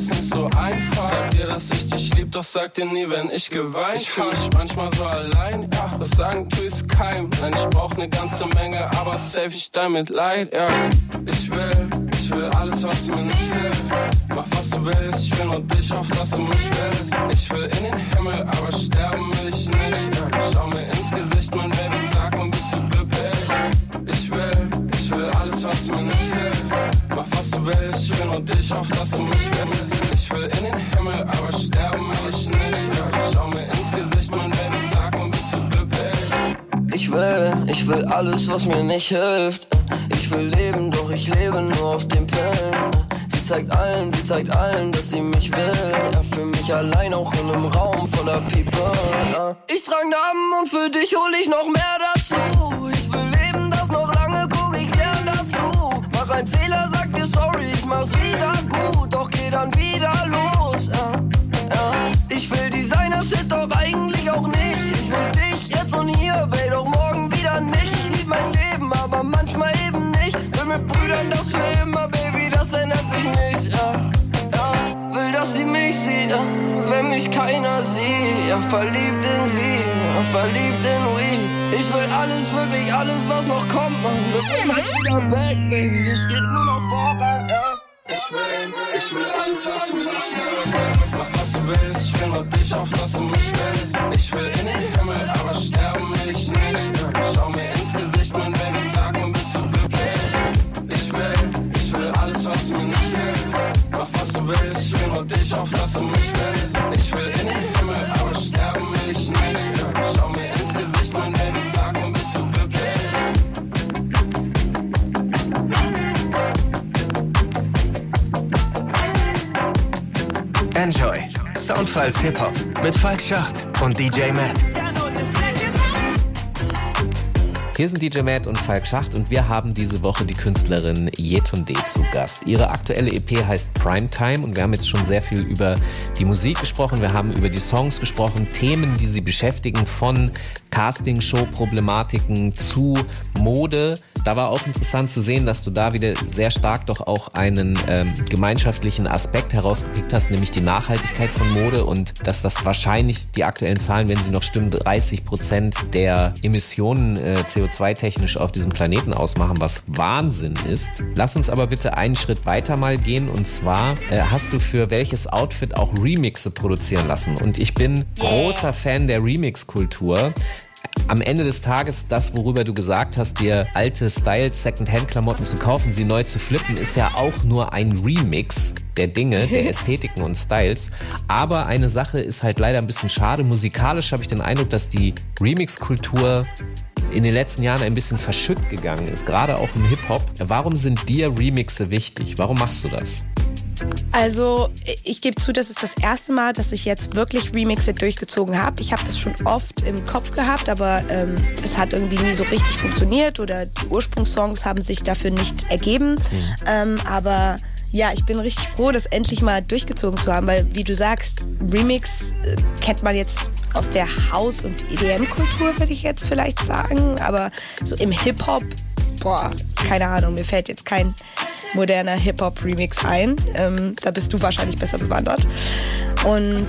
Alles nicht so einfach. Sag dir, dass ich dich lieb, doch sag dir nie, wenn ich geweint Ich fühl mich manchmal so allein, ja. Das sagen tu es keinem. Nein, ich brauch ne ganze Menge, aber safe ich damit leid, ja. Ich will, ich will alles, was mir nicht hilft. Mach was du willst, ich will nur dich, auf dass du mich willst. Ich will in den Himmel, aber sterben will ich nicht. Ja. Schau mir ins Gesicht, mein Baby, willst, ich auf dass du mich willst. Ich will in den Himmel, aber sterben will ich nicht. Ja. Schau mir ins Gesicht, mein Baby, sag mal, bist du glücklich? Ich will, ich will alles, was mir nicht hilft. Ich will leben, doch ich lebe nur auf den Pillen. Sie zeigt allen, sie zeigt allen, dass sie mich will. Ja, für mich allein auch in einem Raum voller People. Ja. Ich trag Namen und für dich hol ich noch mehr dazu. Ich will leben, das noch lange, guck, ich lern dazu. Mach einen Fehler, sag mach's wieder gut, doch geh dann wieder los. Ja. Ja. Ich will Designer-Shit, doch eigentlich auch nicht. Ich will dich jetzt und hier, babe, doch morgen wieder nicht. Ich lieb mein Leben, aber manchmal eben nicht. Will mit Brüdern das für immer, Baby, das ändert sich nicht. Ja. Ja. Will, dass sie mich sieht, ja. wenn mich keiner sieht. Ja, verliebt in sie, ja, verliebt in Weed. Ich will alles, wirklich alles, was noch kommt, man. Wird niemals wieder back, Baby. Es geht nur noch voran, ja. Ich will, ich will alles, was du nicht willst. Mach was du willst, ich will nur dich auf, was du mich willst. Ich will in den Himmel, aber sterben will ich nicht. Schau mir ins Gesicht, mein Baby, sag mir, bist du glücklich? Ich will, ich will alles, was mir nicht hilft. Mach was du willst, ich will nur dich auf, was du mich willst. Soundfiles Hip-Hop mit Falk Schacht und DJ Matt. Hier sind DJ Matt und Falk Schacht und wir haben diese Woche die Künstlerin Yetunde zu Gast. Ihre aktuelle EP heißt Primetime und wir haben jetzt schon sehr viel über die Musik gesprochen, wir haben über die Songs gesprochen, Themen, die sie beschäftigen, von Castingshow-Problematiken zu Mode. Da war auch interessant zu sehen, dass du da wieder sehr stark doch auch einen ähm, gemeinschaftlichen Aspekt herausgepickt hast, nämlich die Nachhaltigkeit von Mode und dass das wahrscheinlich die aktuellen Zahlen, wenn sie noch stimmen, 30 Prozent der Emissionen äh, CO2-technisch auf diesem Planeten ausmachen, was Wahnsinn ist. Lass uns aber bitte einen Schritt weiter mal gehen und zwar äh, hast du für welches Outfit auch Remixe produzieren lassen und ich bin großer Fan der Remix-Kultur am Ende des Tages das, worüber du gesagt hast, dir alte Styles, Second-Hand-Klamotten zu kaufen, sie neu zu flippen, ist ja auch nur ein Remix der Dinge, der Ästhetiken und Styles. Aber eine Sache ist halt leider ein bisschen schade. Musikalisch habe ich den Eindruck, dass die Remix-Kultur in den letzten Jahren ein bisschen verschütt gegangen ist, gerade auch im Hip-Hop. Warum sind dir Remixe wichtig? Warum machst du das? Also ich gebe zu, das ist das erste Mal, dass ich jetzt wirklich Remixe durchgezogen habe. Ich habe das schon oft im Kopf gehabt, aber ähm, es hat irgendwie nie so richtig funktioniert oder die Ursprungssongs haben sich dafür nicht ergeben. Mhm. Ähm, aber ja, ich bin richtig froh, das endlich mal durchgezogen zu haben, weil wie du sagst, Remix äh, kennt man jetzt aus der Haus- und EDM-Kultur, würde ich jetzt vielleicht sagen. Aber so im Hip-Hop, boah, keine Ahnung, mir fällt jetzt kein moderner Hip-Hop-Remix ein. Ähm, da bist du wahrscheinlich besser bewandert. Und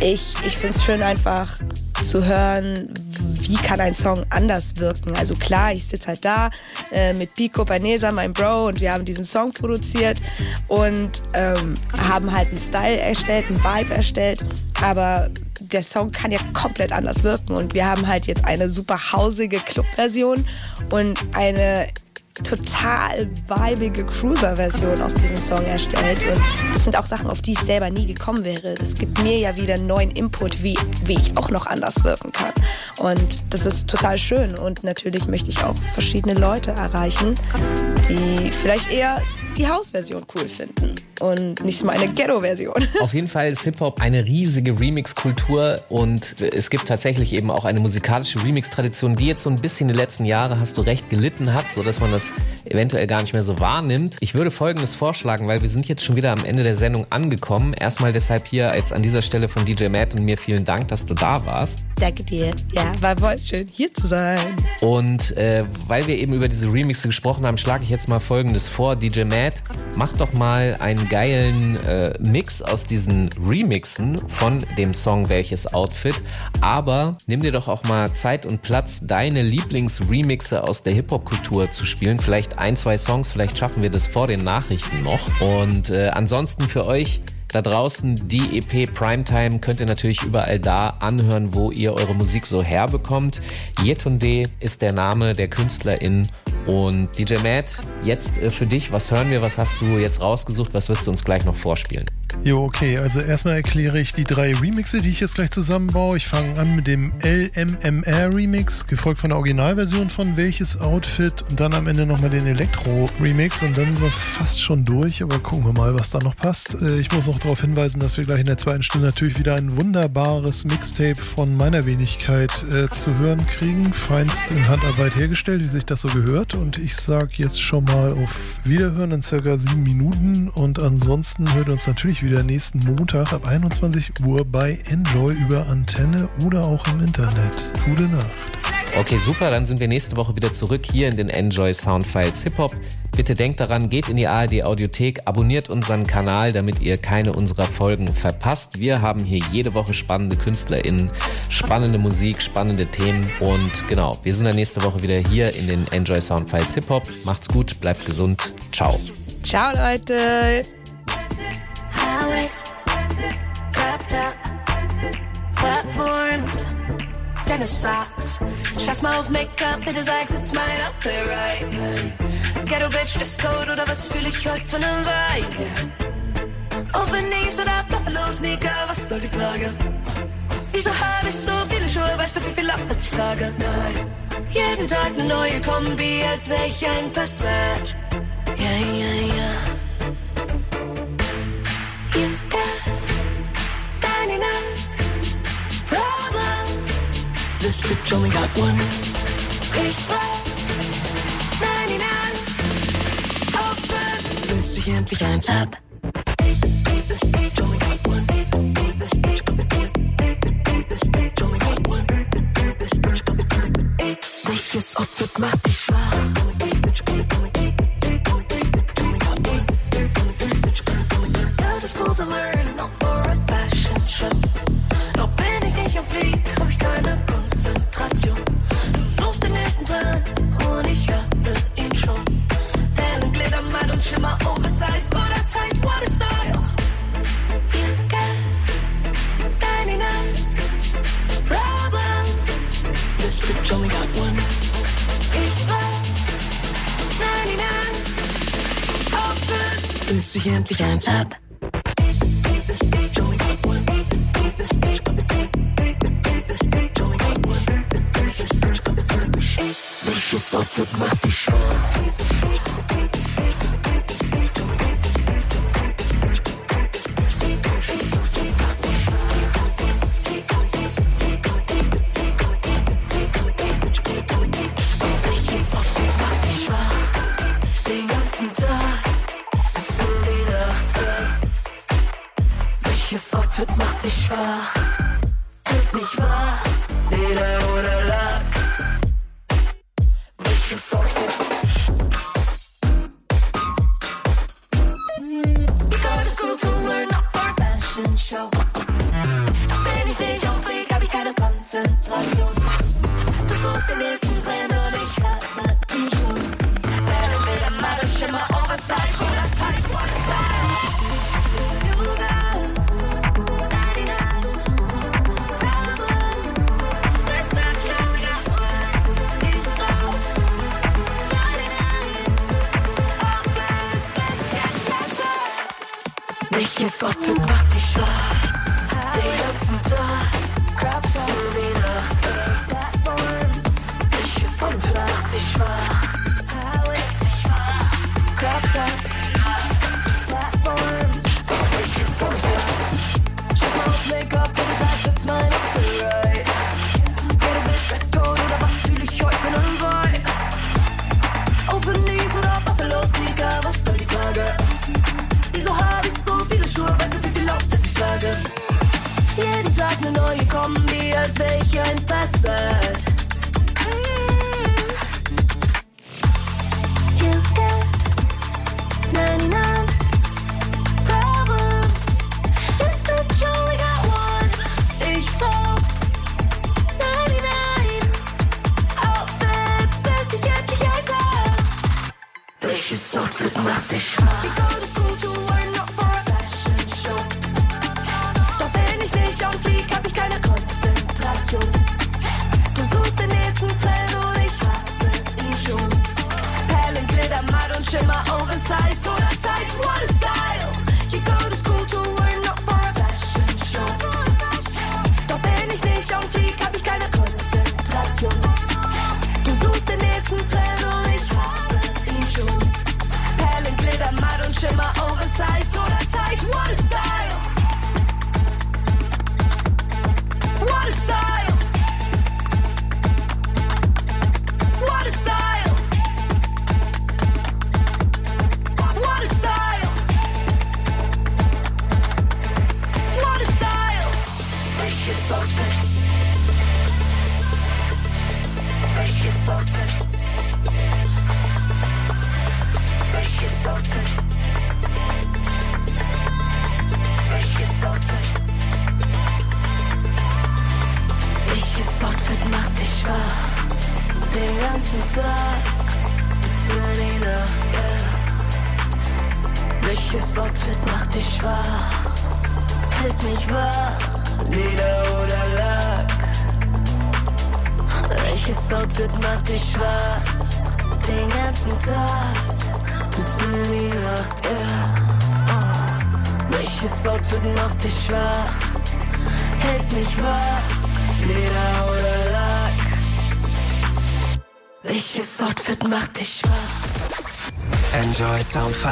ich, ich finde es schön einfach zu hören, wie kann ein Song anders wirken. Also klar, ich sitze halt da äh, mit Pico Panesa, mein Bro, und wir haben diesen Song produziert und ähm, haben halt einen Style erstellt, einen Vibe erstellt. Aber der Song kann ja komplett anders wirken. Und wir haben halt jetzt eine super hausige Club-Version und eine total weibige Cruiser-Version aus diesem Song erstellt. Und das sind auch Sachen, auf die ich selber nie gekommen wäre. Das gibt mir ja wieder neuen Input, wie, wie ich auch noch anders wirken kann. Und das ist total schön. Und natürlich möchte ich auch verschiedene Leute erreichen, die vielleicht eher die Hausversion cool finden und nicht mal eine Ghetto-Version. Auf jeden Fall ist Hip-Hop eine riesige Remix-Kultur und es gibt tatsächlich eben auch eine musikalische Remix-Tradition, die jetzt so ein bisschen die letzten Jahre, hast du recht, gelitten hat, sodass man das eventuell gar nicht mehr so wahrnimmt. Ich würde Folgendes vorschlagen, weil wir sind jetzt schon wieder am Ende der Sendung angekommen. Erstmal deshalb hier jetzt an dieser Stelle von DJ Matt und mir vielen Dank, dass du da warst. Danke dir. Ja, war voll schön hier zu sein. Und äh, weil wir eben über diese Remixe gesprochen haben, schlage ich jetzt mal Folgendes vor. DJ Matt, mach doch mal einen geilen äh, Mix aus diesen Remixen von dem Song Welches Outfit. Aber nimm dir doch auch mal Zeit und Platz, deine Lieblingsremixe aus der Hip-Hop-Kultur zu spielen. Vielleicht ein, zwei Songs, vielleicht schaffen wir das vor den Nachrichten noch. Und äh, ansonsten für euch da draußen die EP Primetime könnt ihr natürlich überall da anhören, wo ihr eure Musik so herbekommt. Yetunde ist der Name der Künstlerin und DJ Matt, jetzt äh, für dich, was hören wir, was hast du jetzt rausgesucht, was wirst du uns gleich noch vorspielen? Jo, okay, also erstmal erkläre ich die drei Remixe, die ich jetzt gleich zusammenbaue. Ich fange an mit dem LMMR Remix, gefolgt von der Originalversion von Welches Outfit und dann am Ende nochmal den Elektro Remix und dann sind wir fast schon durch, aber gucken wir mal, was da noch passt. Äh, ich muss noch darauf hinweisen, dass wir gleich in der zweiten Stunde natürlich wieder ein wunderbares Mixtape von meiner Wenigkeit äh, zu hören kriegen. Feinst in Handarbeit hergestellt, wie sich das so gehört und ich sage jetzt schon mal auf Wiederhören in circa sieben Minuten und ansonsten hört uns natürlich wieder nächsten Montag ab 21 Uhr bei Enjoy über Antenne oder auch im Internet. Gute Nacht. Okay, super, dann sind wir nächste Woche wieder zurück hier in den Enjoy Soundfiles Hip Hop. Bitte denkt daran, geht in die ARD Audiothek, abonniert unseren Kanal, damit ihr keine unserer Folgen verpasst. Wir haben hier jede Woche spannende KünstlerInnen, spannende Musik, spannende Themen und genau, wir sind dann nächste Woche wieder hier in den Enjoy Soundfiles Hip Hop. Macht's gut, bleibt gesund. Ciao. Ciao, Leute. Highways, cropped up, platforms, tennis socks. Auf Make-up, bitte sag's jetzt mein Outfit right. Ghetto Bitch, Dress Code oder was fühl ich heute von nem Vibe? Open Knees oder Buffalo Sneaker, was soll die Frage? Wieso hab ich so viele Schuhe, weißt du wie viel ich trage? Nein. Jeden Tag eine neue Kombi, als wär ich ein Passat. Ja, ja, ja. this bitch only got one. It's 99, open, busy and beyond top.